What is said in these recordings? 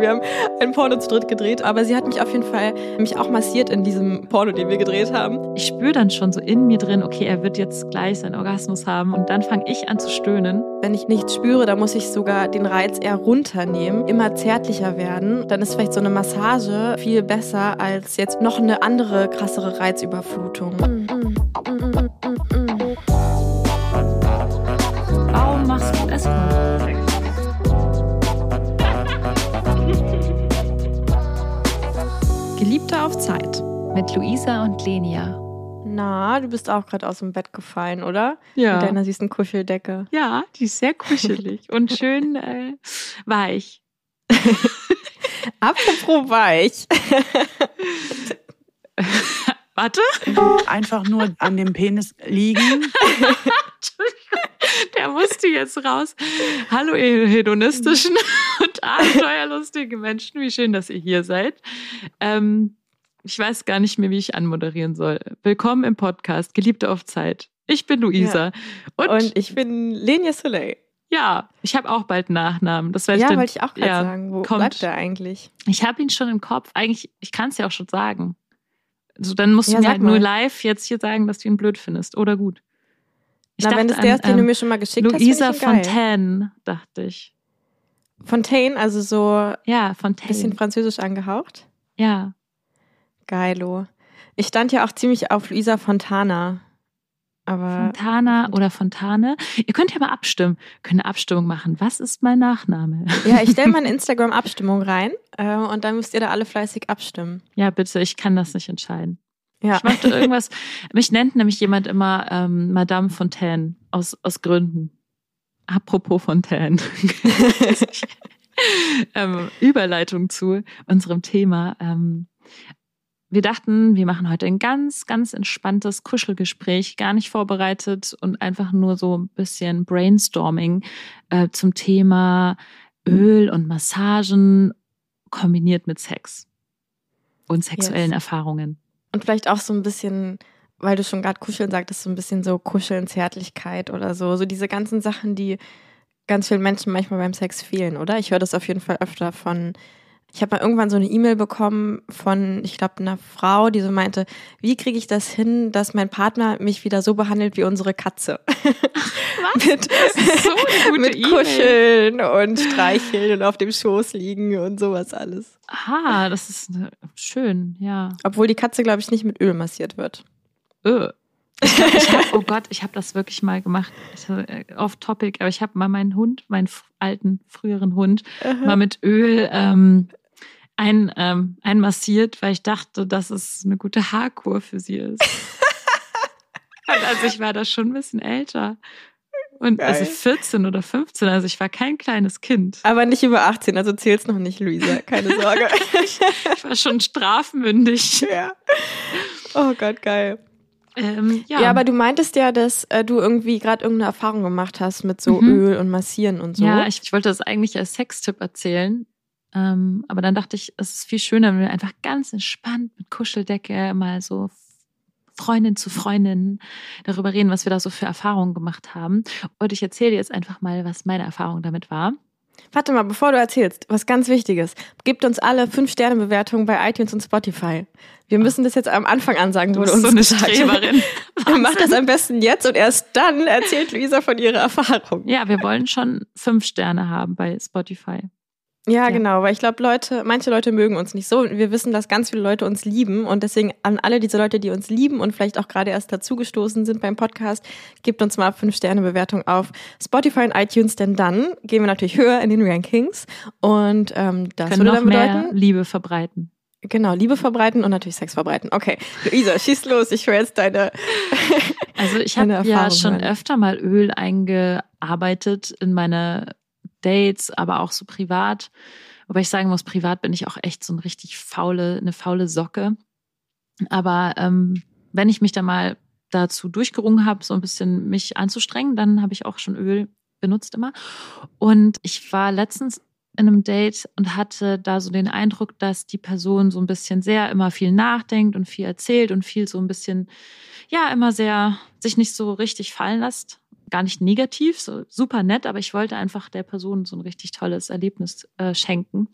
Wir haben ein Porno zu dritt gedreht, aber sie hat mich auf jeden Fall mich auch massiert in diesem Porno, den wir gedreht haben. Ich spüre dann schon so in mir drin, okay, er wird jetzt gleich seinen Orgasmus haben und dann fange ich an zu stöhnen. Wenn ich nichts spüre, dann muss ich sogar den Reiz eher runternehmen, immer zärtlicher werden. Dann ist vielleicht so eine Massage viel besser als jetzt noch eine andere krassere Reizüberflutung. Geliebte auf Zeit. Mit Luisa und Lenia. Na, du bist auch gerade aus dem Bett gefallen, oder? Ja. Mit deiner süßen Kuscheldecke. Ja, die ist sehr kuschelig und schön äh, weich. Apropos weich. Warte. Einfach nur an dem Penis liegen. Der musste jetzt raus. Hallo, ihr hedonistischen und abenteuerlustigen Menschen. Wie schön, dass ihr hier seid. Ähm, ich weiß gar nicht mehr, wie ich anmoderieren soll. Willkommen im Podcast, Geliebte auf Zeit. Ich bin Luisa. Und, und ich bin Lenia Soleil. Ja, ich habe auch bald Nachnamen. Das werde Ja, ich dann, wollte ich auch gerade ja, sagen. Wo kommt. bleibt der eigentlich? Ich habe ihn schon im Kopf. Eigentlich, ich kann es ja auch schon sagen. Also dann musst du Ja, mir sag halt nur live jetzt hier sagen, dass du ihn blöd findest. Oder gut. Ich Na, wenn es der an, ist, den du ähm, mir schon mal geschickt Luisa hast, geil. Fontaine, dachte ich. Fontaine, also so ein Ja, Fontaine. bisschen französisch angehaucht. ja. Geilo. Ich stand ja auch ziemlich auf Luisa Fontana. Aber Fontana oder Fontane. Ihr könnt ja mal abstimmen. Können eine Abstimmung machen. Was ist mein Nachname? ja, ich stelle mal eine Instagram-Abstimmung rein äh, und dann müsst ihr da alle fleißig abstimmen. Ja, bitte, ich kann das nicht entscheiden. Ja. Ich möchte irgendwas. mich nennt nämlich jemand immer ähm, Madame Fontaine aus, aus Gründen. Apropos Fontaine. ähm, Überleitung zu unserem Thema. Ähm, wir dachten, wir machen heute ein ganz, ganz entspanntes Kuschelgespräch, gar nicht vorbereitet und einfach nur so ein bisschen Brainstorming äh, zum Thema Öl und Massagen kombiniert mit Sex und sexuellen Yes. Erfahrungen. Und vielleicht auch so ein bisschen, weil du schon gerade kuscheln sagtest, so ein bisschen so Kuscheln, Zärtlichkeit oder so. So diese ganzen Sachen, die ganz vielen Menschen manchmal beim Sex fehlen, oder? Ich höre das auf jeden Fall öfter von. Ich habe mal irgendwann so eine E-Mail bekommen von, ich glaube, einer Frau, die so meinte, wie kriege ich das hin, dass mein Partner mich wieder so behandelt wie unsere Katze? Was? mit so mit E-Mail. Kuscheln und Streicheln und auf dem Schoß liegen und sowas alles. Ah, das ist äh, schön, ja. Obwohl die Katze, glaube ich, nicht mit Öl massiert wird. Öh. Ich hab, ich hab, oh Gott, ich habe das wirklich mal gemacht. Äh, Off Topic, aber ich habe mal meinen Hund, meinen alten, früheren Hund, mal mit Öl ähm, ein, ähm, einmassiert, weil ich dachte, dass es eine gute Haarkur für sie ist. Und also ich war da schon ein bisschen älter. Und also Geil. 14 oder 15, also ich war kein kleines Kind. Aber nicht über 18, also zählt's noch nicht, Luisa. Keine Sorge. Ich war schon strafmündig. ja. Oh Gott, geil. Ähm, ja. Ja. aber du meintest ja, dass äh, du irgendwie gerade irgendeine Erfahrung gemacht hast mit so Mhm. Öl und Massieren und so. Ja, ich, ich wollte das eigentlich als Sextipp erzählen. Ähm, aber dann dachte ich, es ist viel schöner, wenn wir einfach ganz entspannt mit Kuscheldecke mal so Freundin zu Freundin darüber reden, was wir da so für Erfahrungen gemacht haben. Und ich erzähle dir jetzt einfach mal, was meine Erfahrung damit war. Warte mal, bevor du erzählst, was ganz Wichtiges. Gebt uns alle 5-Sterne-Bewertungen bei iTunes und Spotify. Wir müssen das jetzt am Anfang ansagen, Du wurde bist uns so eine gesagt. Streberin. Macht das am besten jetzt und erst dann erzählt Luisa von ihrer Erfahrung. Ja, wir wollen schon fünf Sterne haben bei Spotify. Ja, Ja. genau, weil ich glaube, Leute, manche Leute mögen uns nicht so. Wir wissen, dass ganz viele Leute uns lieben und deswegen an alle diese Leute, die uns lieben und vielleicht auch gerade erst dazugestoßen sind beim Podcast, gebt uns mal fünf Sterne Bewertung auf Spotify und iTunes, denn dann gehen wir natürlich höher in den Rankings und ähm, das Können würde noch dann mehr bedeuten, Liebe verbreiten. genau Liebe verbreiten und natürlich Sex verbreiten. Okay, Luisa, schieß los. Ich höre jetzt deine. Also ich habe ja schon hören. öfter mal Öl eingearbeitet in meine Dates, aber auch so privat. Wobei ich sagen muss, privat bin ich auch echt so ein richtig faule, eine faule Socke. Aber ähm, wenn ich mich da mal dazu durchgerungen habe, so ein bisschen mich anzustrengen, dann habe ich auch schon Öl benutzt immer. Und ich war letztens in einem Date und hatte da so den Eindruck, dass die Person so ein bisschen sehr immer viel nachdenkt und viel erzählt und viel so ein bisschen, ja, immer sehr sich nicht so richtig fallen lässt. Gar nicht negativ, so super nett, aber ich wollte einfach der Person so ein richtig tolles Erlebnis äh, schenken.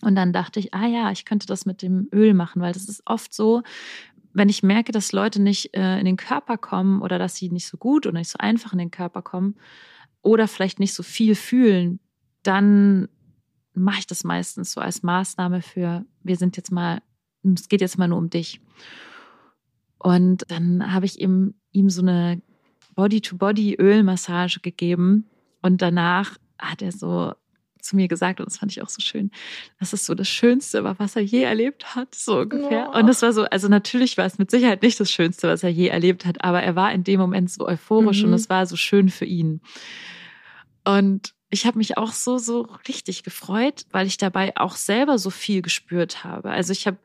Und dann dachte ich, ah ja, ich könnte das mit dem Öl machen, weil das ist oft so, wenn ich merke, dass Leute nicht äh, in den Körper kommen oder dass sie nicht so gut oder nicht so einfach in den Körper kommen oder vielleicht nicht so viel fühlen, dann mache ich das meistens so als Maßnahme für, wir sind jetzt mal, es geht jetzt mal nur um dich. Und dann habe ich ihm, ihm so eine Body-to-Body-Ölmassage gegeben und danach hat er so zu mir gesagt, und das fand ich auch so schön, das ist so das Schönste war, was er je erlebt hat, so ungefähr. Oh. Und das war so, also natürlich war es mit Sicherheit nicht das Schönste, was er je erlebt hat, aber er war in dem Moment so euphorisch mhm. und es war so schön für ihn. Und ich habe mich auch so, so richtig gefreut, weil ich dabei auch selber so viel gespürt habe. Also ich habe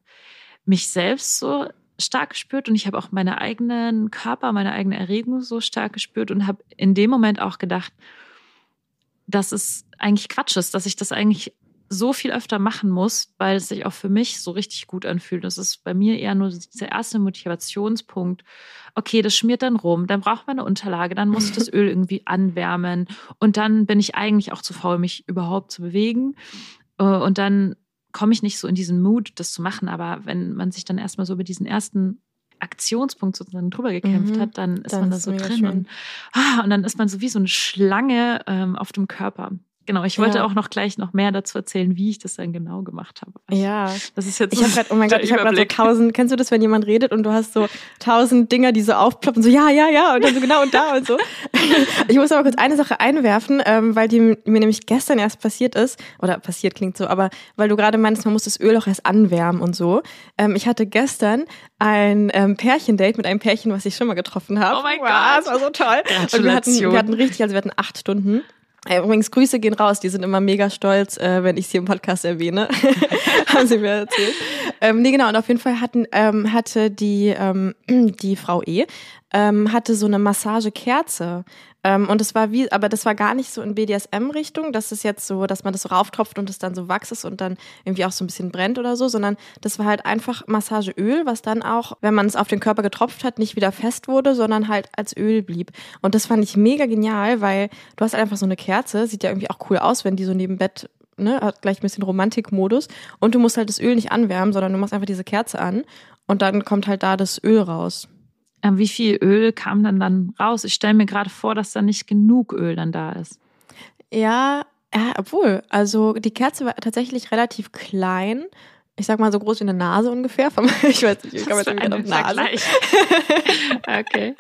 mich selbst so stark gespürt und ich habe auch meine eigenen Körper, meine eigene Erregung so stark gespürt und habe in dem Moment auch gedacht, dass es eigentlich Quatsch ist, dass ich das eigentlich so viel öfter machen muss, weil es sich auch für mich so richtig gut anfühlt. Das ist bei mir eher nur dieser erste Motivationspunkt. Okay, das schmiert dann rum, dann braucht man eine Unterlage, dann muss ich das Öl irgendwie anwärmen und dann bin ich eigentlich auch zu faul, mich überhaupt zu bewegen. Äh, und dann komme ich nicht so in diesen Mut, das zu machen. Aber wenn man sich dann erstmal so über diesen ersten Aktionspunkt sozusagen drüber gekämpft mhm, hat, dann ist dann man da so drin und, ah, und dann ist man so wie so eine Schlange ähm, auf dem Körper. Genau, ich wollte ja. auch noch gleich noch mehr dazu erzählen, wie ich das dann genau gemacht habe. ja, das ist jetzt. Ich habe gerade, oh mein Gott, ich habe gerade so tausend. Kennst du das, wenn jemand redet und du hast so tausend Dinger, die so aufploppen, so ja, ja, ja und dann so genau und da und so. ich muss aber kurz eine Sache einwerfen, ähm, weil die mir nämlich gestern erst passiert ist oder passiert klingt so, aber weil du gerade meinst, man muss das Öl auch erst anwärmen und so. Ähm, ich hatte gestern ein ähm, Pärchendate mit einem Pärchen, was ich schon mal getroffen habe. Oh mein wow, Gott, das war so toll. Und wir hatten, wir hatten richtig, also wir hatten acht Stunden. Äh, übrigens, Grüße gehen raus. Die sind immer mega stolz, äh, wenn ich sie im Podcast erwähne. Haben sie mir erzählt. Ähm, nee, genau. Und auf jeden Fall hatten, ähm, hatte die, ähm, die Frau E. Ähm, hatte so eine Massagekerze. Ähm, und es war wie, aber das war gar nicht so in BDSM-Richtung, dass es jetzt so, dass man das so rauftropft und es dann so wachs ist und dann irgendwie auch so ein bisschen brennt oder so, sondern das war halt einfach Massageöl, was dann auch, wenn man es auf den Körper getropft hat, nicht wieder fest wurde, sondern halt als Öl blieb. Und das fand ich mega genial, weil du hast einfach so eine Kerze, sieht ja irgendwie auch cool aus, wenn die so neben Bett Ne, hat gleich ein bisschen Romantikmodus und du musst halt das Öl nicht anwärmen, sondern du machst einfach diese Kerze an und dann kommt halt da das Öl raus. Ähm, wie viel Öl kam dann dann raus? Ich stelle mir gerade vor, dass da nicht genug Öl dann da ist. Ja, ja, obwohl, also die Kerze war tatsächlich relativ klein. Ich sag mal so groß wie eine Nase ungefähr. Ich weiß nicht, ich komme jetzt irgendwie auf Nase. okay.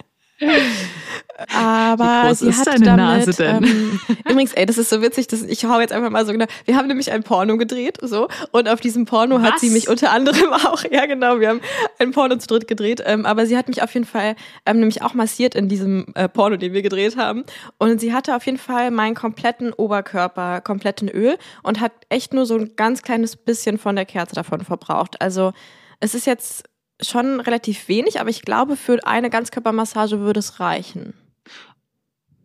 Aber Wie groß sie ist hat deine damit, Nase denn? Ähm, übrigens, ey, das ist so witzig, dass ich hau jetzt einfach mal so genau. Wir haben nämlich ein Porno gedreht, so und auf diesem Porno Was? hat sie mich unter anderem auch, ja genau, wir haben ein Porno zu dritt gedreht, ähm, aber sie hat mich auf jeden Fall ähm, nämlich auch massiert in diesem äh, Porno, den wir gedreht haben und sie hatte auf jeden Fall meinen kompletten Oberkörper komplett in Öl und hat echt nur so ein ganz kleines bisschen von der Kerze davon verbraucht. Also es ist jetzt schon relativ wenig, aber ich glaube, für eine Ganzkörpermassage würde es reichen.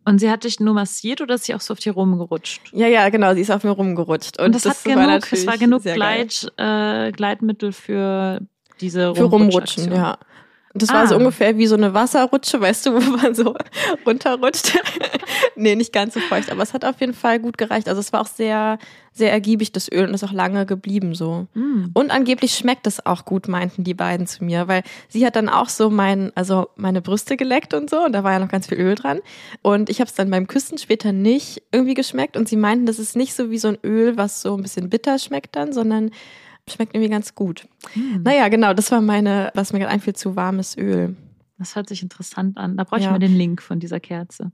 Und sie hat dich nur massiert oder ist sie auch so auf dir rumgerutscht? Ja, ja, genau, sie ist auf mir rumgerutscht. Und, Und das, das hat war genug, natürlich das war genug Gleit, äh, Gleitmittel für diese Für Rumrutschen, ja. Das war so Ah. ungefähr wie so eine Wasserrutsche, weißt du, wo man so runterrutscht. nee, nicht ganz so feucht, aber es hat auf jeden Fall gut gereicht. Also es war auch sehr, sehr ergiebig, das Öl, und ist auch lange geblieben so. Mm. Und angeblich schmeckt es auch gut, meinten die beiden zu mir, weil sie hat dann auch so mein, also meine Brüste geleckt und so, und da war ja noch ganz viel Öl dran. Und ich habe es dann beim Küssen später nicht irgendwie geschmeckt. Und sie meinten, das ist nicht so wie so ein Öl, was so ein bisschen bitter schmeckt dann, sondern schmeckt irgendwie ganz gut. Hm. Naja, genau, das war meine, was mir gerade einfiel, zu warmes Öl. Das hört sich interessant an. Da brauche ich Ja. mal den Link von dieser Kerze.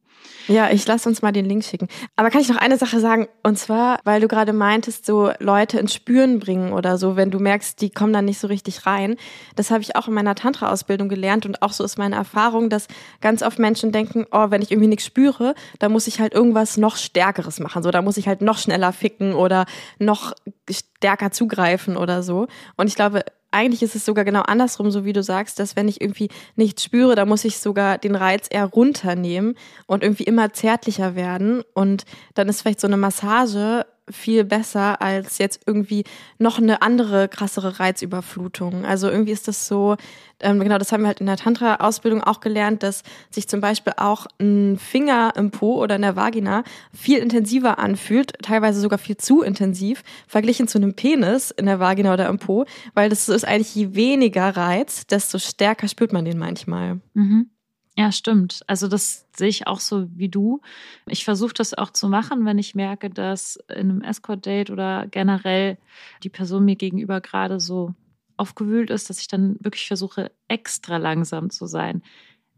Ja, ich lass uns mal den Link schicken. Aber kann ich noch eine Sache sagen? Und zwar, weil du gerade meintest, so Leute ins Spüren bringen oder so, wenn du merkst, die kommen dann nicht so richtig rein. Das habe ich auch in meiner Tantra-Ausbildung gelernt und auch so ist meine Erfahrung, dass ganz oft Menschen denken, oh, wenn ich irgendwie nichts spüre, dann muss ich halt irgendwas noch Stärkeres machen. So, da muss ich halt noch schneller ficken oder noch stärker zugreifen oder so. Und ich glaube, eigentlich ist es sogar genau andersrum, so wie du sagst, dass wenn ich irgendwie nichts spüre, dann muss ich sogar den Reiz eher runternehmen und irgendwie immer zärtlicher werden. Und dann ist vielleicht so eine Massage viel besser als jetzt irgendwie noch eine andere krassere Reizüberflutung. Also irgendwie ist das so, ähm, genau, das haben wir halt in der Tantra-Ausbildung auch gelernt, dass sich zum Beispiel auch ein Finger im Po oder in der Vagina viel intensiver anfühlt, teilweise sogar viel zu intensiv, verglichen zu einem Penis in der Vagina oder im Po, weil das ist eigentlich, je weniger Reiz, desto stärker spürt man den manchmal. Mhm. Ja, stimmt. Also das sehe ich auch so wie du. Ich versuche das auch zu machen, wenn ich merke, dass in einem Escort-Date oder generell die Person mir gegenüber gerade so aufgewühlt ist, dass ich dann wirklich versuche, extra langsam zu sein.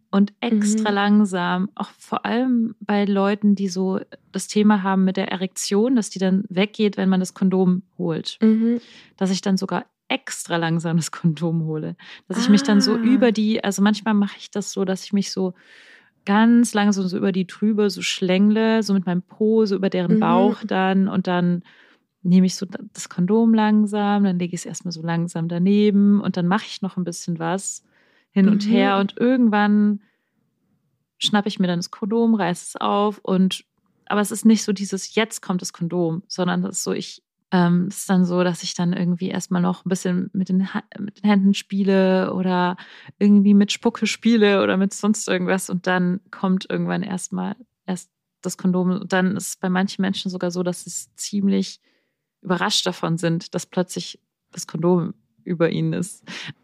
Und extra mhm. langsam, auch vor allem bei Leuten, die so das Thema haben mit der Erektion, dass die dann weggeht, wenn man das Kondom holt. Mhm. Dass ich dann sogar extra langsam das Kondom hole. Dass ich mich dann so ah. über die, also manchmal mache ich das so, dass ich mich so ganz langsam so über die Trübe so schlängle, so mit meinem Po, so über deren mhm. Bauch dann und dann nehme ich so das Kondom langsam, dann lege ich es erstmal so langsam daneben und dann mache ich noch ein bisschen was hin und mhm. her und irgendwann schnappe ich mir dann das Kondom, reiße es auf und aber es ist nicht so dieses jetzt kommt das Kondom, sondern das ist so ich ähm, ist dann so, dass ich dann irgendwie erstmal noch ein bisschen mit den, mit den Händen spiele oder irgendwie mit Spucke spiele oder mit sonst irgendwas und dann kommt irgendwann erstmal erst das Kondom. Und dann ist es bei manchen Menschen sogar so, dass sie ziemlich überrascht davon sind, dass plötzlich das Kondom über ihnen ist.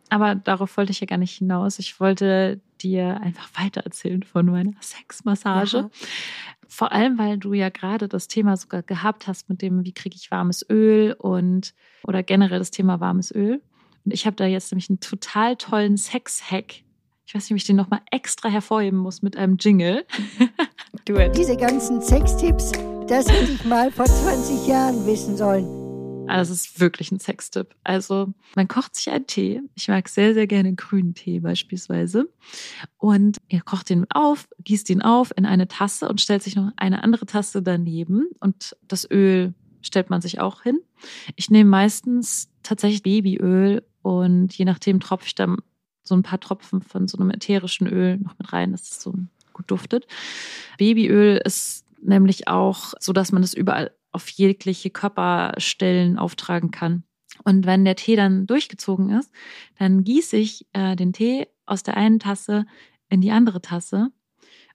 Aber darauf wollte ich ja gar nicht hinaus. Ich wollte dir einfach weitererzählen von meiner Sexmassage. Ja. Vor allem, weil du ja gerade das Thema sogar gehabt hast mit dem, wie kriege ich warmes Öl und oder generell das Thema warmes Öl. Und ich habe da jetzt nämlich einen total tollen Sex-Hack. Ich weiß nicht, ob ich den nochmal extra hervorheben muss mit einem Jingle. Diese ganzen Sextipps, das hätte ich mal vor 20 Jahren wissen sollen. Also es ist wirklich ein Sextipp. Also man kocht sich einen Tee. Ich mag sehr, sehr gerne grünen Tee beispielsweise. Und ihr kocht den auf, gießt ihn auf in eine Tasse und stellt sich noch eine andere Tasse daneben. Und das Öl stellt man sich auch hin. Ich nehme meistens tatsächlich Babyöl und je nachdem tropfe ich dann so ein paar Tropfen von so einem ätherischen Öl noch mit rein, dass es so gut duftet. Babyöl ist nämlich auch so, dass man es überall auf jegliche Körperstellen auftragen kann. Und wenn der Tee dann durchgezogen ist, dann gieße ich äh, den Tee aus der einen Tasse in die andere Tasse.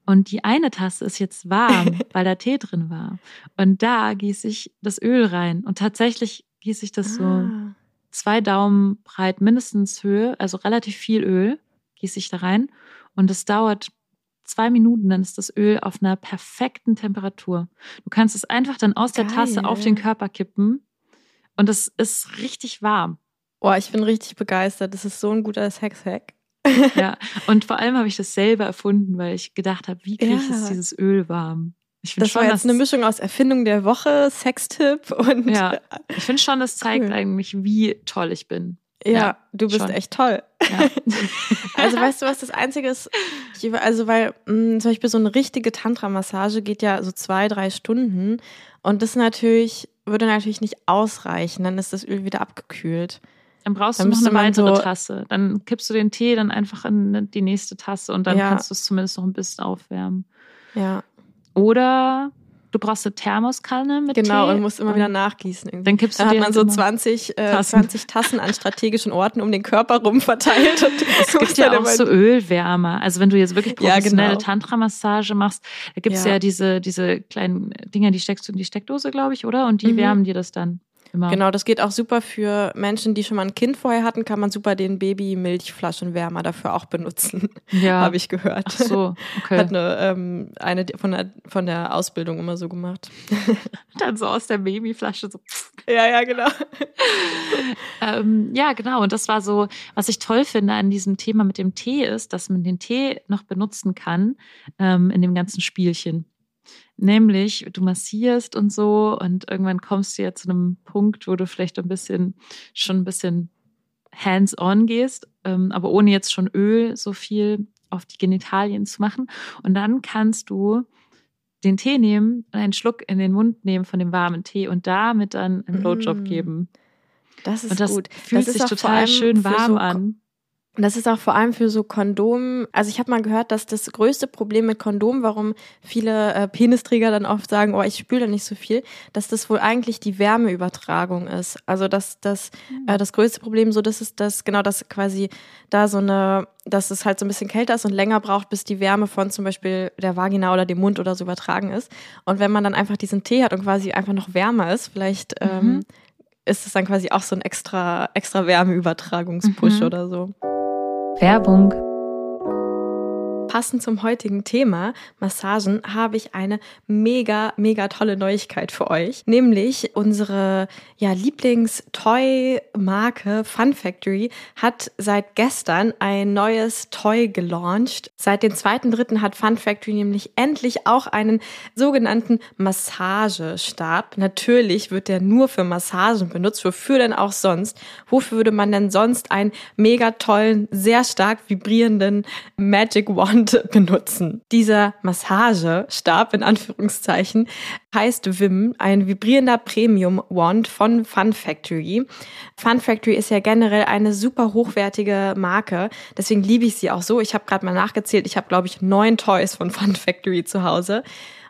Und die eine Tasse ist jetzt warm, weil da Tee drin war. Und da gieße ich das Öl rein. Und tatsächlich gieße ich das ah. so zwei Daumen breit mindestens Höhe, also relativ viel Öl gieße ich da rein. Und es dauert zwei Minuten, dann ist das Öl auf einer perfekten Temperatur. Du kannst es einfach dann aus Geil. der Tasse auf den Körper kippen und es ist richtig warm. Boah, ich bin richtig begeistert. Das ist so ein guter Sex-Hack. ja, und vor allem habe ich das selber erfunden, weil ich gedacht habe, wie kriege ich ja. jetzt dieses Öl warm? Ich das schon, war jetzt eine Mischung aus Erfindung der Woche, Sextipp und. Ja, ich finde schon, das zeigt cool. eigentlich, wie toll ich bin. Ja, ja du bist schon. echt toll. Ja. also weißt du, was das Einzige ist? Ich, also weil mh, mm, zum Beispiel so eine richtige Tantra-Massage geht ja so zwei, drei Stunden und das natürlich würde natürlich nicht ausreichen. Dann ist das Öl wieder abgekühlt. Dann brauchst dann du noch eine weitere so Tasse. Dann kippst du den Tee dann einfach in die nächste Tasse und dann ja. kannst du es zumindest noch ein bisschen aufwärmen. Ja. Oder Du brauchst eine Thermoskanne mit Genau, Tee und musst immer wieder nachgießen. Irgendwie. Dann kippst du da hat man so 20 äh, Tassen. 20 Tassen an strategischen Orten um den Körper rum verteilt. Und es gibt ja auch so Ölwärmer. Also wenn du jetzt wirklich professionelle ja, genau. Tantra-Massage machst, da gibt's ja. ja diese, diese kleinen Dinger, die steckst du in die Steckdose, glaube ich, oder? Und die mhm. wärmen dir das dann. Immer. Genau, das geht auch super für Menschen, die schon mal ein Kind vorher hatten, kann man super den Babymilchflaschenwärmer dafür auch benutzen. Ja. Habe ich gehört. Ach so, okay. Hat eine, ähm, eine von der, von der Ausbildung immer so gemacht. Dann so aus der Babyflasche so. Ja, ja, genau. ähm, ja, genau. Und das war so, was ich toll finde an diesem Thema mit dem Tee ist, dass man den Tee noch benutzen kann ähm, in dem ganzen Spielchen. Nämlich, du massierst und so und irgendwann kommst du ja zu einem Punkt, wo du vielleicht ein bisschen, schon ein bisschen hands-on gehst, ähm, aber ohne jetzt schon Öl so viel auf die Genitalien zu machen. Und dann kannst du den Tee nehmen und einen Schluck in den Mund nehmen von dem warmen Tee und damit dann einen Blowjob mm. geben. Das ist und das gut. Fühlt das sich total schön warm so, an. Das ist auch vor allem für so Kondom. Also ich habe mal gehört, dass das größte Problem mit Kondom, warum viele äh, Penisträger dann oft sagen, oh, ich spüle da nicht so viel, dass das wohl eigentlich die Wärmeübertragung ist. Also dass das äh, das größte Problem so, das ist das genau, dass quasi da so eine, dass es halt so ein bisschen kälter ist und länger braucht, bis die Wärme von zum Beispiel der Vagina oder dem Mund oder so übertragen ist. Und wenn man dann einfach diesen Tee hat und quasi einfach noch wärmer ist, vielleicht Mhm. ähm, ist es dann quasi auch so ein extra extra Wärmeübertragungspush Mhm. oder so. Werbung. Passend zum heutigen Thema Massagen habe ich eine mega, mega tolle Neuigkeit für euch. Nämlich unsere ja, Lieblings-Toy-Marke Fun Factory hat seit gestern ein neues Toy gelauncht. Seit dem 2.3. hat Fun Factory nämlich endlich auch einen sogenannten Massagestab. Natürlich wird der nur für Massagen benutzt. Wofür denn auch sonst? Wofür würde man denn sonst einen mega tollen, sehr stark vibrierenden Magic Wand benutzen? Dieser Massagestab in Anführungszeichen heißt Vim, ein vibrierender Premium Wand von Fun Factory. Fun Factory ist ja generell eine super hochwertige Marke, deswegen liebe ich sie auch so. Ich habe gerade mal nachgezählt, ich habe glaube ich neun Toys von Fun Factory zu Hause.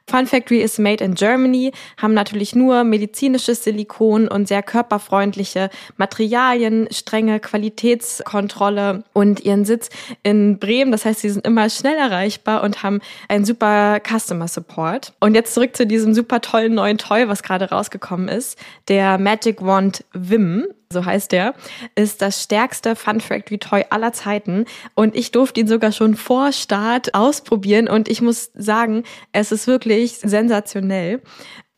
Fun Factory ist made in Germany, haben natürlich nur medizinisches Silikon und sehr körperfreundliche Materialien, strenge Qualitätskontrolle und ihren Sitz in Bremen. Das heißt, sie sind immer schnell erreichbar und haben einen super Customer Support. Und jetzt zurück zu diesem super tollen neuen Toy, was gerade rausgekommen ist. Der Magic Wand Vim so heißt der, ist das stärkste Fun Factory Toy aller Zeiten. Und ich durfte ihn sogar schon vor Start ausprobieren. Und ich muss sagen, es ist wirklich sensationell.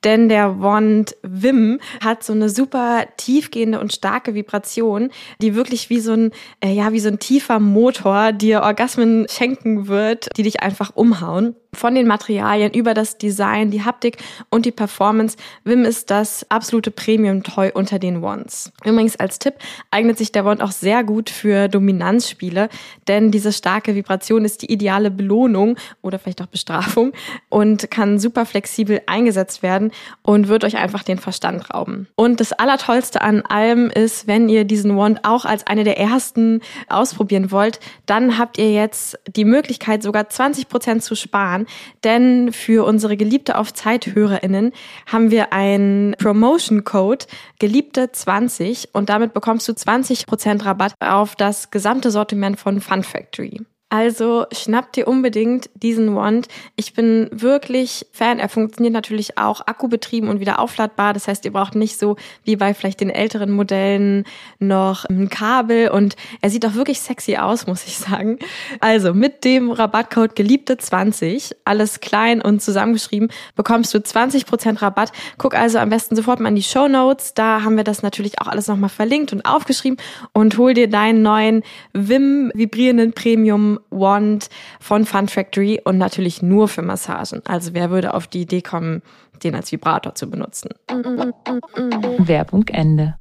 Denn der Wand Vim hat so eine super tiefgehende und starke Vibration, die wirklich wie so ein, äh, ja, wie so ein tiefer Motor dir Orgasmen schenken wird, die dich einfach umhauen. Von den Materialien über das Design, die Haptik und die Performance. Vim ist das absolute Premium-Toy unter den Wands. Übrigens als Tipp eignet sich der Wand auch sehr gut für Dominanzspiele, denn diese starke Vibration ist die ideale Belohnung oder vielleicht auch Bestrafung und kann super flexibel eingesetzt werden und wird euch einfach den Verstand rauben. Und das Allertollste an allem ist, wenn ihr diesen Wand auch als eine der ersten ausprobieren wollt, dann habt ihr jetzt die Möglichkeit, sogar 20% zu sparen, denn für unsere Geliebte auf Zeit-HörerInnen haben wir einen Promotion-Code, Geliebte 20 und damit bekommst du 20% Rabatt auf das gesamte Sortiment von Fun Factory. Also schnappt dir unbedingt diesen Wand. Ich bin wirklich Fan. Er funktioniert natürlich auch akkubetrieben und wieder aufladbar. Das heißt, ihr braucht nicht so wie bei vielleicht den älteren Modellen noch ein Kabel und er sieht auch wirklich sexy aus, muss ich sagen. Also mit dem Rabattcode Geliebte 20, alles klein und zusammengeschrieben, bekommst du 20% Rabatt. Guck also am besten sofort mal in die Show Notes. Da haben wir das natürlich auch alles nochmal verlinkt und aufgeschrieben und hol dir deinen neuen Vim vibrierenden Premium Wand von Fun Factory und natürlich nur für Massagen. Also wer würde auf die Idee kommen, den als Vibrator zu benutzen? Werbung Ende.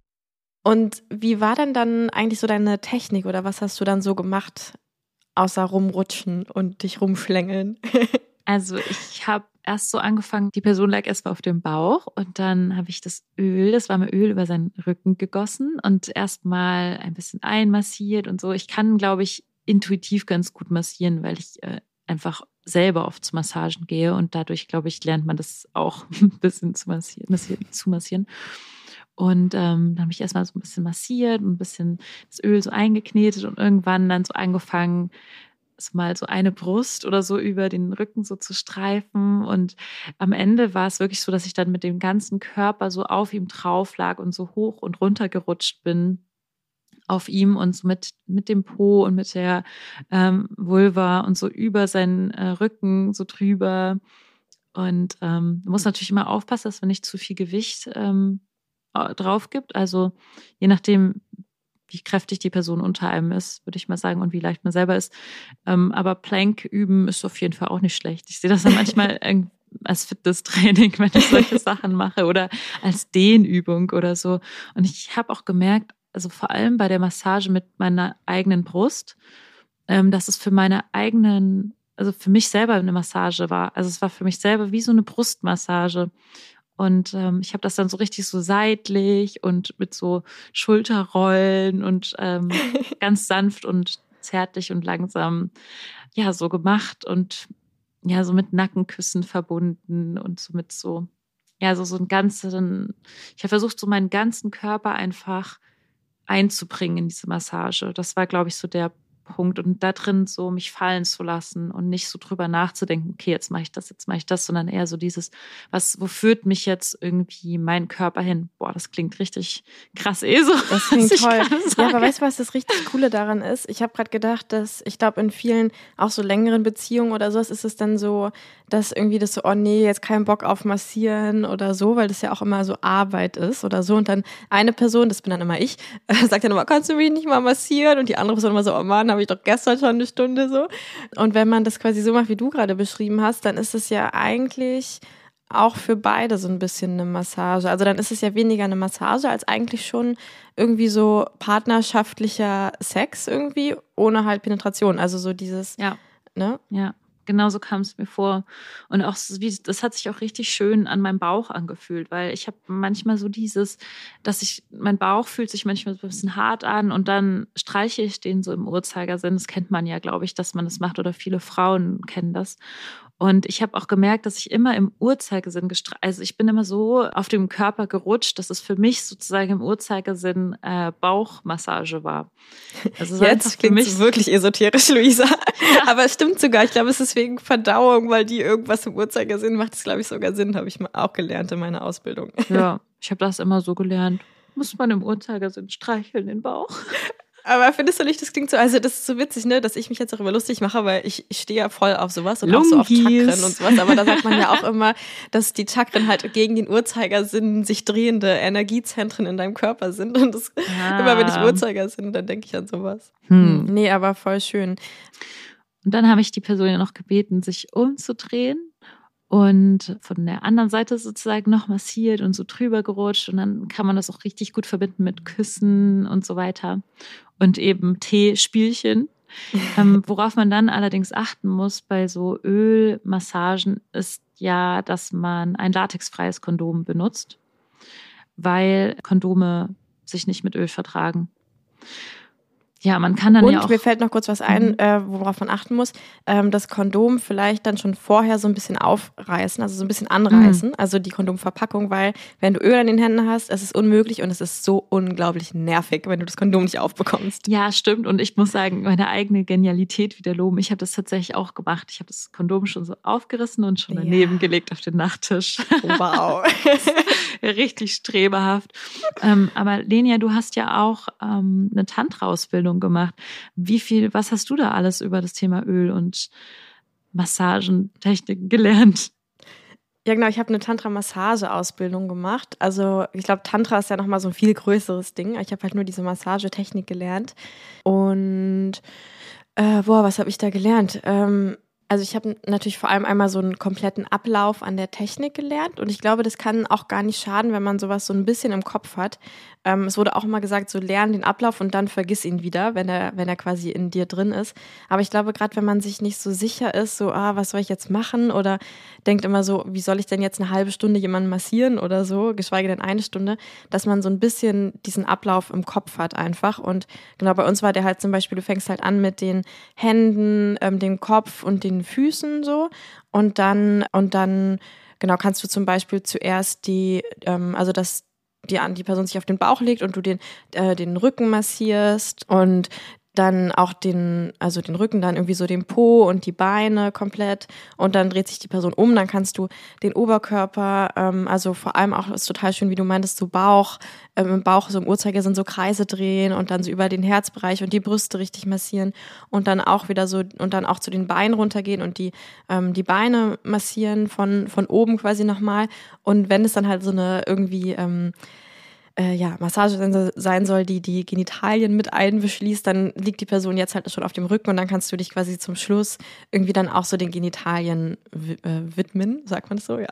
Und wie war denn dann eigentlich so deine Technik oder was hast du dann so gemacht, außer rumrutschen und dich rumschlängeln? Also ich habe erst so angefangen, die Person lag erstmal auf dem Bauch und dann habe ich das Öl, das warme Öl über seinen Rücken gegossen und erstmal ein bisschen einmassiert und so. Ich kann, glaube ich, intuitiv ganz gut massieren, weil ich äh, einfach selber oft zu Massagen gehe und dadurch, glaube ich, lernt man das auch ein bisschen zu massieren. massieren zu massieren. Und ähm, dann habe ich erstmal so ein bisschen massiert und ein bisschen das Öl so eingeknetet und irgendwann dann so angefangen, so mal so eine Brust oder so über den Rücken so zu streifen. Und am Ende war es wirklich so, dass ich dann mit dem ganzen Körper so auf ihm drauf lag und so hoch und runter gerutscht bin auf ihm und so mit, mit dem Po und mit der ähm, Vulva und so über seinen äh, Rücken so drüber. Und ähm, du musst natürlich immer aufpassen, dass man nicht zu viel Gewicht ähm, drauf gibt. Also je nachdem, wie kräftig die Person unter einem ist, würde ich mal sagen, und wie leicht man selber ist. Ähm, aber Plank üben ist auf jeden Fall auch nicht schlecht. Ich sehe das dann manchmal als Fitnesstraining, wenn ich solche Sachen mache oder als Dehnübung oder so. Und ich habe auch gemerkt, also vor allem bei der Massage mit meiner eigenen Brust, ähm, dass es für meine eigenen, also für mich selber eine Massage war. Also es war für mich selber wie so eine Brustmassage. Und ähm, ich habe das dann so richtig so seitlich und mit so Schulterrollen und ähm, ganz sanft und zärtlich und langsam ja so gemacht und ja so mit Nackenküssen verbunden und so mit so ja so so ein ganzen ich habe versucht so meinen ganzen Körper einfach einzubringen in diese Massage. Das war glaube ich so der Punkt und da drin so mich fallen zu lassen und nicht so drüber nachzudenken, okay, jetzt mache ich das, jetzt mache ich das, sondern eher so dieses, was, wo führt mich jetzt irgendwie mein Körper hin? Boah, das klingt richtig krass eh so. Das klingt toll. Ja, aber weißt du, was das richtig Coole daran ist? Ich habe gerade gedacht, dass ich glaube, in vielen auch so längeren Beziehungen oder sowas ist es dann so, dass irgendwie das so, oh nee, jetzt keinen Bock auf massieren oder so, weil das ja auch immer so Arbeit ist oder so. Und dann eine Person, das bin dann immer ich, sagt dann immer, kannst du mich nicht mal massieren? Und die andere Person immer so, oh Mann, habe ich doch gestern schon eine Stunde so. Und wenn man das quasi so macht, wie du gerade beschrieben hast, dann ist es ja eigentlich auch für beide so ein bisschen eine Massage. Also dann ist es ja weniger eine Massage als eigentlich schon irgendwie so partnerschaftlicher Sex irgendwie ohne halt Penetration. Also so dieses, ja. ne? Ja genauso kam es mir vor. Und auch, wie, das hat sich auch richtig schön an meinem Bauch angefühlt, weil ich habe manchmal so dieses, dass ich, mein Bauch fühlt sich manchmal so ein bisschen hart an und dann streiche ich den so im Uhrzeigersinn. Das kennt man ja, glaube ich, dass man das macht oder viele Frauen kennen das. Und ich habe auch gemerkt, dass ich immer im Uhrzeigersinn gestreichelt, also ich bin immer so auf dem Körper gerutscht, dass es für mich sozusagen im Uhrzeigersinn äh, Bauchmassage war. Also Jetzt klingt es wirklich esoterisch, Luisa. Ja. Aber es stimmt sogar. Ich glaube, es ist wegen Verdauung, weil die irgendwas im Uhrzeigersinn macht. Das glaube ich sogar Sinn, habe ich auch gelernt in meiner Ausbildung. Ja, ich habe das immer so gelernt. Muss man im Uhrzeigersinn streicheln, den Bauch? Aber findest du nicht, das klingt so, also das ist so witzig, ne, dass ich mich jetzt darüber lustig mache, weil ich, ich stehe ja voll auf sowas und Lungis. auch so auf Chakren und sowas. Aber da sagt man ja auch immer, dass die Chakren halt gegen den Uhrzeigersinn sich drehende Energiezentren in deinem Körper sind. Und das, ah. immer wenn ich Uhrzeigersinn, dann denke ich an sowas. Hm. Nee, aber voll schön. Und dann habe ich die Person ja noch gebeten, sich umzudrehen und von der anderen Seite sozusagen noch massiert und so drüber gerutscht und dann kann man das auch richtig gut verbinden mit Küssen und so weiter und eben Teespielchen. ähm, worauf man dann allerdings achten muss bei so Ölmassagen ist ja, dass man ein latexfreies Kondom benutzt, weil Kondome sich nicht mit Öl vertragen. Ja, man kann dann und ja auch. mir fällt noch kurz was ein, mhm. äh, worauf man achten muss. Ähm, das Kondom vielleicht dann schon vorher so ein bisschen aufreißen, also so ein bisschen anreißen, mhm. also die Kondomverpackung, weil wenn du Öl an den Händen hast, es ist unmöglich und es ist so unglaublich nervig, wenn du das Kondom nicht aufbekommst. Ja, stimmt. Und ich muss sagen, meine eigene Genialität wieder loben. Ich habe das tatsächlich auch gemacht. Ich habe das Kondom schon so aufgerissen und schon daneben ja. gelegt auf den Nachttisch. Wow. Richtig strebehaft. Ähm, aber Lenia, du hast ja auch ähm, eine Tantra-Ausbildung Ausbildung gemacht. Wie viel, was hast du da alles über das Thema Öl und Massagentechniken gelernt? Ja, genau, ich habe eine Tantra-Massage-Ausbildung gemacht. Also ich glaube, Tantra ist ja nochmal so ein viel größeres Ding. Ich habe halt nur diese Massagetechnik gelernt. Und äh, boah, was habe ich da gelernt? Ähm, also ich habe natürlich vor allem einmal so einen kompletten Ablauf an der Technik gelernt und ich glaube, das kann auch gar nicht schaden, wenn man sowas so ein bisschen im Kopf hat. Ähm, es wurde auch immer gesagt, so lern den Ablauf und dann vergiss ihn wieder, wenn er, wenn er quasi in dir drin ist. Aber ich glaube, gerade wenn man sich nicht so sicher ist, so, ah, was soll ich jetzt machen? Oder denkt immer so, wie soll ich denn jetzt eine halbe Stunde jemanden massieren oder so, geschweige denn eine Stunde, dass man so ein bisschen diesen Ablauf im Kopf hat einfach. Und genau bei uns war der halt zum Beispiel, du fängst halt an mit den Händen, ähm, dem Kopf und den Füßen so. Und dann und dann genau kannst du zum Beispiel zuerst die ähm, also dass die, die Person sich auf den Bauch legt und du den, äh, den Rücken massierst. Und dann auch den, also den Rücken, dann irgendwie so den Po und die Beine komplett. Und dann dreht sich die Person um, dann kannst du den Oberkörper, ähm, also vor allem auch, ist total schön, wie du meintest, so Bauch, ähm, im Bauch, so im Uhrzeigersinn so Kreise drehen und dann so über den Herzbereich und die Brüste richtig massieren und dann auch wieder so und dann auch zu den Beinen runtergehen und die, ähm, die Beine massieren von, von oben quasi nochmal. Und wenn es dann halt so eine irgendwie, ähm, äh, ja, Massage sein soll, die die Genitalien mit einbeschließt, dann liegt die Person jetzt halt schon auf dem Rücken und dann kannst du dich quasi zum Schluss irgendwie dann auch so den Genitalien äh, widmen, sagt man das so, ja.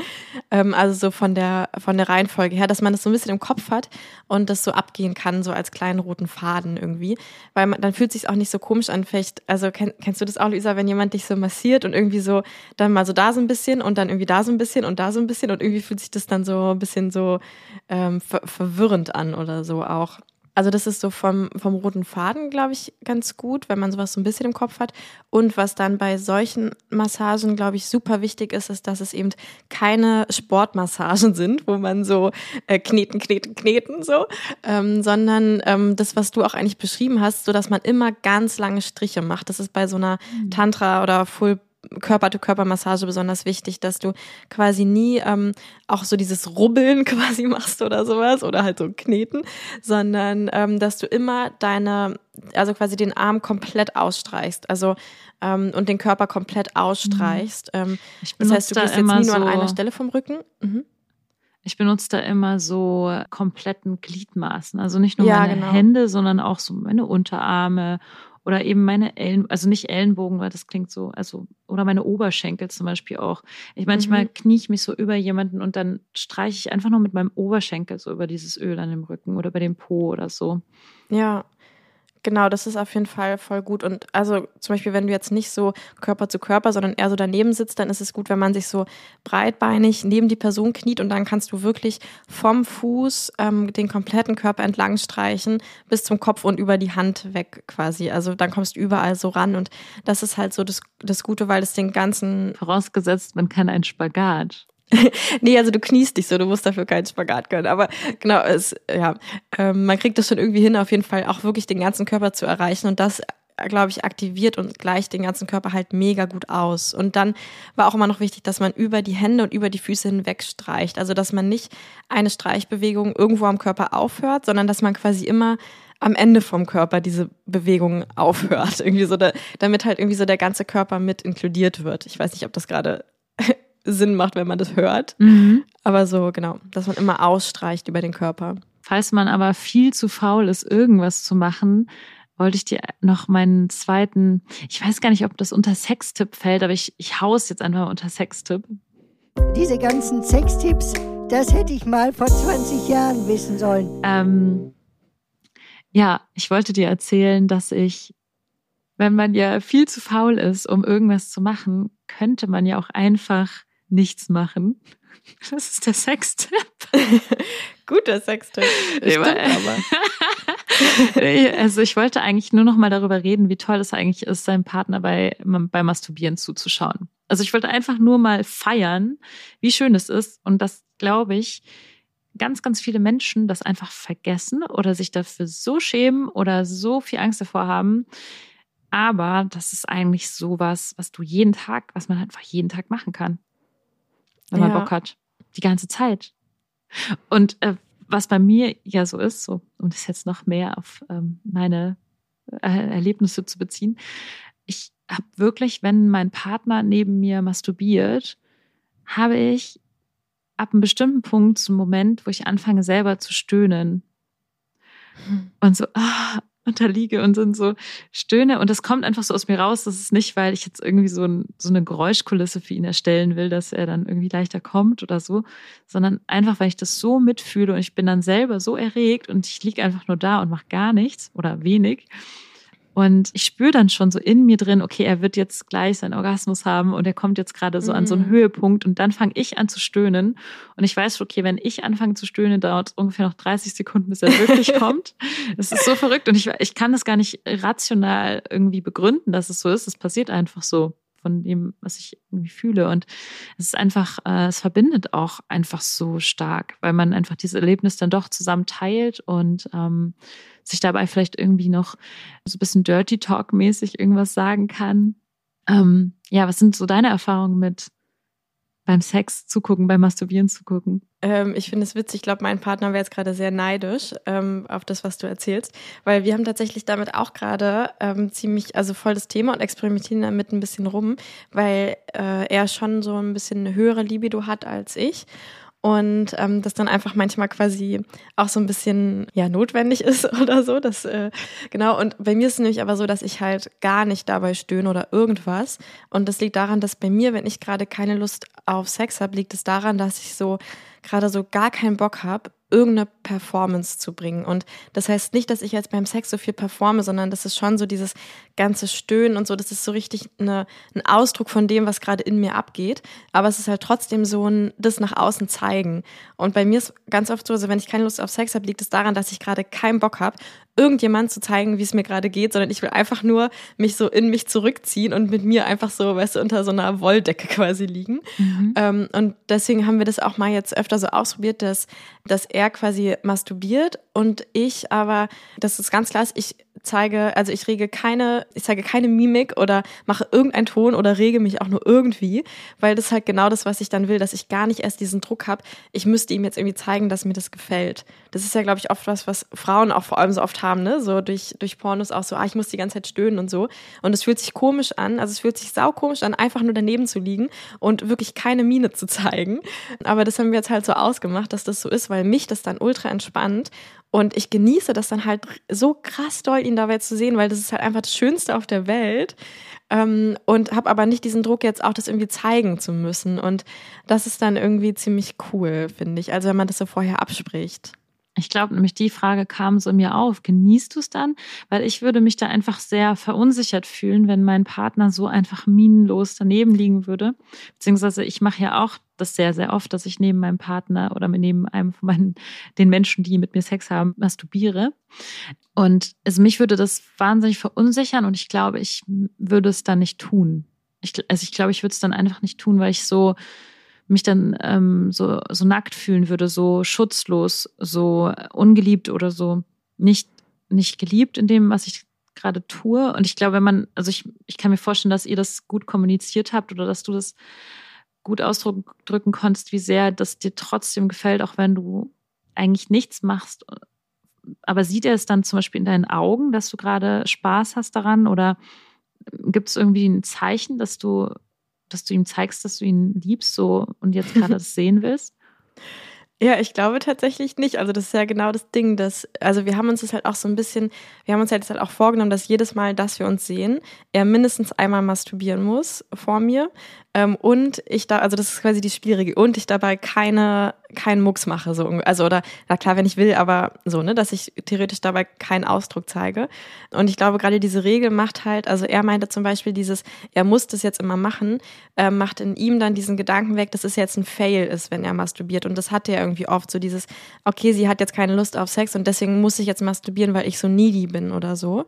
ähm, also so von der, von der Reihenfolge her, dass man das so ein bisschen im Kopf hat und das so abgehen kann, so als kleinen roten Faden irgendwie, weil man, dann fühlt sich auch nicht so komisch an, vielleicht, also kenn, kennst du das auch, Luisa, wenn jemand dich so massiert und irgendwie so, dann mal so da so ein bisschen und dann irgendwie da so ein bisschen und da so ein bisschen und irgendwie fühlt sich das dann so ein bisschen so ähm, verwirrend an oder so auch. Also das ist so vom, vom roten Faden, glaube ich, ganz gut, wenn man sowas so ein bisschen im Kopf hat. Und was dann bei solchen Massagen, glaube ich, super wichtig ist, ist, dass es eben keine Sportmassagen sind, wo man so äh, kneten, kneten, kneten so, ähm, sondern ähm, das, was du auch eigentlich beschrieben hast, so dass man immer ganz lange Striche macht. Das ist bei so einer mhm. Tantra oder Full Körper-to-Körper-Massage besonders wichtig, dass du quasi nie ähm, auch so dieses Rubbeln quasi machst oder sowas oder halt so kneten, sondern ähm, dass du immer deine, also quasi den Arm komplett ausstreichst, also ähm, und den Körper komplett ausstreichst. Mhm. Ähm, das heißt, du gehst jetzt nie nur an einer Stelle vom Rücken. Mhm. Ich benutze da immer so kompletten Gliedmaßen. Also nicht nur ja, meine genau. Hände, sondern auch so meine Unterarme oder eben meine Ellen, also nicht Ellenbogen, weil das klingt so, also, oder meine Oberschenkel zum Beispiel auch. Ich manchmal mhm. knie ich mich so über jemanden und dann streiche ich einfach nur mit meinem Oberschenkel so über dieses Öl an dem Rücken oder über dem Po oder so. Ja, Genau, das ist auf jeden Fall voll gut. Und also zum Beispiel, wenn du jetzt nicht so Körper zu Körper, sondern eher so daneben sitzt, dann ist es gut, wenn man sich so breitbeinig neben die Person kniet und dann kannst du wirklich vom Fuß ähm, den kompletten Körper entlang streichen bis zum Kopf und über die Hand weg quasi. Also dann kommst du überall so ran und das ist halt so das, das Gute, weil es den ganzen... Vorausgesetzt, man kann einen Spagat. nee, also du kniest dich so, du musst dafür keinen Spagat können. Aber genau, es, ja, ähm, man kriegt das schon irgendwie hin, auf jeden Fall auch wirklich den ganzen Körper zu erreichen. Und das, glaube ich, aktiviert und gleicht den ganzen Körper halt mega gut aus. Und dann war auch immer noch wichtig, dass man über die Hände und über die Füße hinweg streicht. Also, dass man nicht eine Streichbewegung irgendwo am Körper aufhört, sondern dass man quasi immer am Ende vom Körper diese Bewegung aufhört. Irgendwie so, da, damit halt irgendwie so der ganze Körper mit inkludiert wird. Ich weiß nicht, ob das gerade Sinn macht, wenn man das hört. Mhm. Aber so, genau, dass man immer ausstreicht über den Körper. Falls man aber viel zu faul ist, irgendwas zu machen, wollte ich dir noch meinen zweiten, ich weiß gar nicht, ob das unter Sextipp fällt, aber ich, ich haus jetzt einfach unter Sextipp. Diese ganzen Sextipps, das hätte ich mal vor 20 Jahren wissen sollen. Ähm, ja, ich wollte dir erzählen, dass ich, wenn man ja viel zu faul ist, um irgendwas zu machen, könnte man ja auch einfach nichts machen. Das ist der Sextipp. Guter Sextipp. Stimmt aber. also ich wollte eigentlich nur noch mal darüber reden, wie toll es eigentlich ist, seinem Partner bei, beim Masturbieren zuzuschauen. Also ich wollte einfach nur mal feiern, wie schön es ist und das glaube ich, ganz, ganz viele Menschen das einfach vergessen oder sich dafür so schämen oder so viel Angst davor haben. Aber das ist eigentlich sowas, was du jeden Tag, was man einfach jeden Tag machen kann wenn man ja. Bock hat. Die ganze Zeit. Und äh, was bei mir ja so ist, so, um das jetzt noch mehr auf ähm, meine äh, Erlebnisse zu beziehen, ich habe wirklich, wenn mein Partner neben mir masturbiert, habe ich ab einem bestimmten Punkt zum Moment, wo ich anfange selber zu stöhnen. Hm. Und so, ah, unterliege und sind so stöhne und das kommt einfach so aus mir raus. Das ist nicht, weil ich jetzt irgendwie so, ein, so eine Geräuschkulisse für ihn erstellen will, dass er dann irgendwie leichter kommt oder so, sondern einfach, weil ich das so mitfühle und ich bin dann selber so erregt und ich liege einfach nur da und mache gar nichts oder wenig. Und ich spüre dann schon so in mir drin, okay, er wird jetzt gleich seinen Orgasmus haben und er kommt jetzt gerade so mhm. an so einen mhm. Höhepunkt und dann fange ich an zu stöhnen. Und ich weiß, okay, wenn ich anfange zu stöhnen, dauert es ungefähr noch 30 Sekunden, bis er wirklich kommt. Es ist so verrückt und ich, ich kann das gar nicht rational irgendwie begründen, dass es so ist. Es passiert einfach so von dem, was ich irgendwie fühle. Und es ist einfach, äh, es verbindet auch einfach so stark, weil man einfach dieses Erlebnis dann doch zusammen teilt und ähm, sich dabei vielleicht irgendwie noch so ein bisschen Dirty Talk-mäßig irgendwas sagen kann. Ähm, ja, was sind so deine Erfahrungen mit beim Sex zugucken, beim Masturbieren zugucken? Ähm, ich finde es witzig. Ich glaube, mein Partner wäre jetzt gerade sehr neidisch ähm, auf das, was du erzählst, weil wir haben tatsächlich damit auch gerade ähm, ziemlich, also voll das Thema und experimentieren damit ein bisschen rum, weil äh, er schon so ein bisschen eine höhere Libido hat als ich und ähm, das dann einfach manchmal quasi auch so ein bisschen ja notwendig ist oder so. Das, äh, genau. Und bei mir ist es nämlich aber so, dass ich halt gar nicht dabei stöhne oder irgendwas. Und das liegt daran, dass bei mir, wenn ich gerade keine Lust auf Sex habe, liegt es daran, dass ich so gerade so gar keinen Bock habe, irgendeine Performance zu bringen. Und das heißt nicht, dass ich jetzt beim Sex so viel performe, sondern das ist schon so dieses ganze Stöhnen und so, das ist so richtig eine, ein Ausdruck von dem, was gerade in mir abgeht. Aber es ist halt trotzdem so ein, das nach außen zeigen. Und bei mir ist ganz oft so, also wenn ich keine Lust auf Sex habe, liegt es daran, dass ich gerade keinen Bock habe, irgendjemand zu zeigen, wie es mir gerade geht, sondern ich will einfach nur mich so in mich zurückziehen und mit mir einfach so, weißt du, unter so einer Wolldecke quasi liegen. Mhm. Ähm, und deswegen haben wir das auch mal jetzt öfter so ausprobiert, dass, dass er quasi masturbiert und ich aber, das ist ganz klar, ich zeige, also ich rege keine, ich zeige keine Mimik oder mache irgendeinen Ton oder rege mich auch nur irgendwie, weil das halt genau das, was ich dann will, dass ich gar nicht erst diesen Druck habe, ich müsste ihm jetzt irgendwie zeigen, dass mir das gefällt. Das ist ja, glaube ich, oft was, was Frauen auch vor allem so oft haben, ne? So durch, durch Pornos auch so, ah, ich muss die ganze Zeit stöhnen und so. Und es fühlt sich komisch an, also es fühlt sich saukomisch an, einfach nur daneben zu liegen und wirklich keine Miene zu zeigen. Aber das haben wir jetzt halt so ausgemacht, dass das so ist, weil mich das dann ultra entspannt und ich genieße das dann halt so krass doll, ihn dabei zu sehen, weil das ist halt einfach das Schönste auf der Welt. Ähm, und habe aber nicht diesen Druck, jetzt auch das irgendwie zeigen zu müssen. Und das ist dann irgendwie ziemlich cool, finde ich. Also wenn man das so vorher abspricht. Ich glaube nämlich, die Frage kam so in mir auf. Genießt du es dann? Weil ich würde mich da einfach sehr verunsichert fühlen, wenn mein Partner so einfach minenlos daneben liegen würde. Beziehungsweise ich mache ja auch das sehr, sehr oft, dass ich neben meinem Partner oder neben einem von meinen, den Menschen, die mit mir Sex haben, masturbiere. Und also mich würde das wahnsinnig verunsichern und ich glaube, ich würde es dann nicht tun. Ich, also ich glaube, ich würde es dann einfach nicht tun, weil ich so mich dann ähm, so, so nackt fühlen würde, so schutzlos, so ungeliebt oder so nicht, nicht geliebt in dem, was ich gerade tue. Und ich glaube, wenn man, also ich, ich kann mir vorstellen, dass ihr das gut kommuniziert habt oder dass du das gut ausdrücken konntest, wie sehr das dir trotzdem gefällt, auch wenn du eigentlich nichts machst. Aber sieht er es dann zum Beispiel in deinen Augen, dass du gerade Spaß hast daran? Oder gibt es irgendwie ein Zeichen, dass du dass du ihm zeigst, dass du ihn liebst so und jetzt gerade das sehen willst? Ja, ich glaube tatsächlich nicht. Also das ist ja genau das Ding, dass, also wir haben uns das halt auch so ein bisschen, wir haben uns halt, halt auch vorgenommen, dass jedes Mal, dass wir uns sehen, er mindestens einmal masturbieren muss vor mir. Ähm, und ich da, also das ist quasi die Spielregel, und ich dabei keine, keinen Mucks mache, so, also, oder, na klar, wenn ich will, aber so, ne, dass ich theoretisch dabei keinen Ausdruck zeige. Und ich glaube, gerade diese Regel macht halt, also er meinte zum Beispiel dieses, er muss das jetzt immer machen, äh, macht in ihm dann diesen Gedanken weg, dass es jetzt ein Fail ist, wenn er masturbiert. Und das hat er irgendwie oft, so dieses, okay, sie hat jetzt keine Lust auf Sex und deswegen muss ich jetzt masturbieren, weil ich so needy bin oder so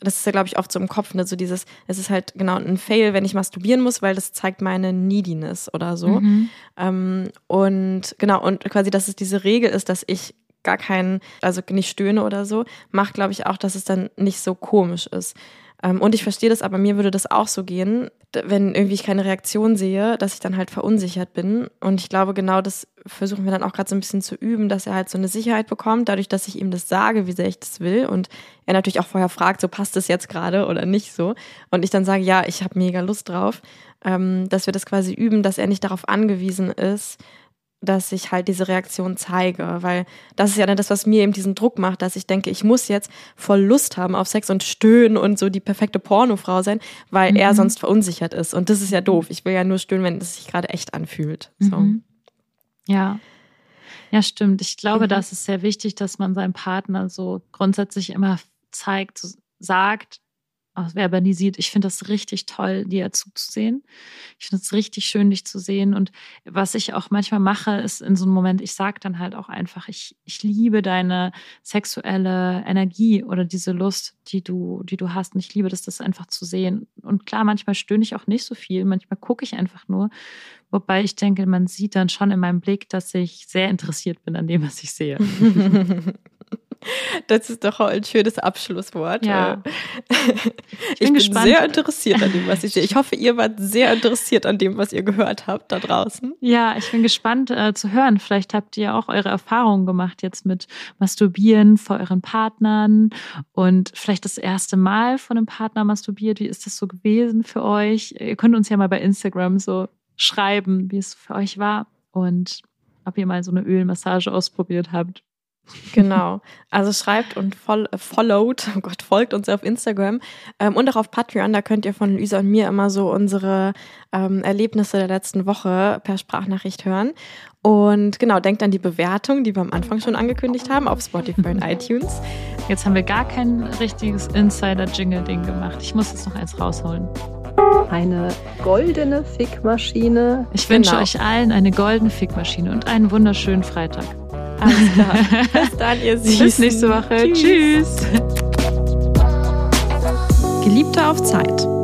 das ist ja, glaube ich, oft so im Kopf, ne? so dieses, es ist halt genau ein Fail, wenn ich masturbieren muss, weil das zeigt meine Neediness oder so. Mhm. Ähm, und genau, und quasi, dass es diese Regel ist, dass ich gar keinen, also nicht stöhne oder so, macht, glaube ich, auch, dass es dann nicht so komisch ist. Ähm, und ich verstehe das, aber mir würde das auch so gehen, wenn irgendwie ich keine Reaktion sehe, dass ich dann halt verunsichert bin. Und ich glaube, genau das versuchen wir dann auch gerade so ein bisschen zu üben, dass er halt so eine Sicherheit bekommt, dadurch, dass ich ihm das sage, wie sehr ich das will. Und er natürlich auch vorher fragt, so passt das jetzt gerade oder nicht so. Und ich dann sage, ja, ich habe mega Lust drauf, ähm, dass wir das quasi üben, dass er nicht darauf angewiesen ist, dass ich halt diese Reaktion zeige, weil das ist ja dann das, was mir eben diesen Druck macht, dass ich denke, ich muss jetzt voll Lust haben auf Sex und stöhnen und so die perfekte Pornofrau sein, weil mhm. er sonst verunsichert ist. Und das ist ja doof. Ich will ja nur stöhnen, wenn es sich gerade echt anfühlt. So. Mhm. Ja. Ja, stimmt. Ich glaube, mhm. das ist sehr wichtig, dass man seinem Partner so grundsätzlich immer zeigt, sagt, verbalisiert. Ich finde das richtig toll, dir zuzusehen. Ich finde es richtig schön, dich zu sehen. Und was ich auch manchmal mache, ist in so einem Moment, ich sage dann halt auch einfach, ich, ich liebe deine sexuelle Energie oder diese Lust, die du, die du hast. Und ich liebe das, das einfach zu sehen. Und klar, manchmal stöhne ich auch nicht so viel. Manchmal gucke ich einfach nur. Wobei ich denke, man sieht dann schon in meinem Blick, dass ich sehr interessiert bin an dem, was ich sehe. Das ist doch ein schönes Abschlusswort. Ja. Ich bin, ich bin sehr interessiert an dem, was ich sehe. Ich hoffe, ihr wart sehr interessiert an dem, was ihr gehört habt da draußen. Ja, ich bin gespannt äh, zu hören. Vielleicht habt ihr auch eure Erfahrungen gemacht jetzt mit Masturbieren vor euren Partnern und vielleicht das erste Mal von einem Partner masturbiert. Wie ist das so gewesen für euch? Ihr könnt uns ja mal bei Instagram so schreiben, wie es für euch war und ob ihr mal so eine Ölmassage ausprobiert habt. Genau. Also schreibt und voll, äh, followt, oh Gott, folgt uns auf Instagram ähm, und auch auf Patreon. Da könnt ihr von Luisa und mir immer so unsere ähm, Erlebnisse der letzten Woche per Sprachnachricht hören. Und genau, denkt an die Bewertung, die wir am Anfang schon angekündigt haben, auf Spotify und iTunes. Jetzt haben wir gar kein richtiges Insider-Jingle-Ding gemacht. Ich muss jetzt noch eins rausholen. Eine goldene Fickmaschine. Ich wünsche Genau. euch allen eine goldene Fickmaschine und einen wunderschönen Freitag. Alles klar. Bis dann, ihr Süßen. Bis nächste Woche. Tschüss. Geliebte auf Zeit.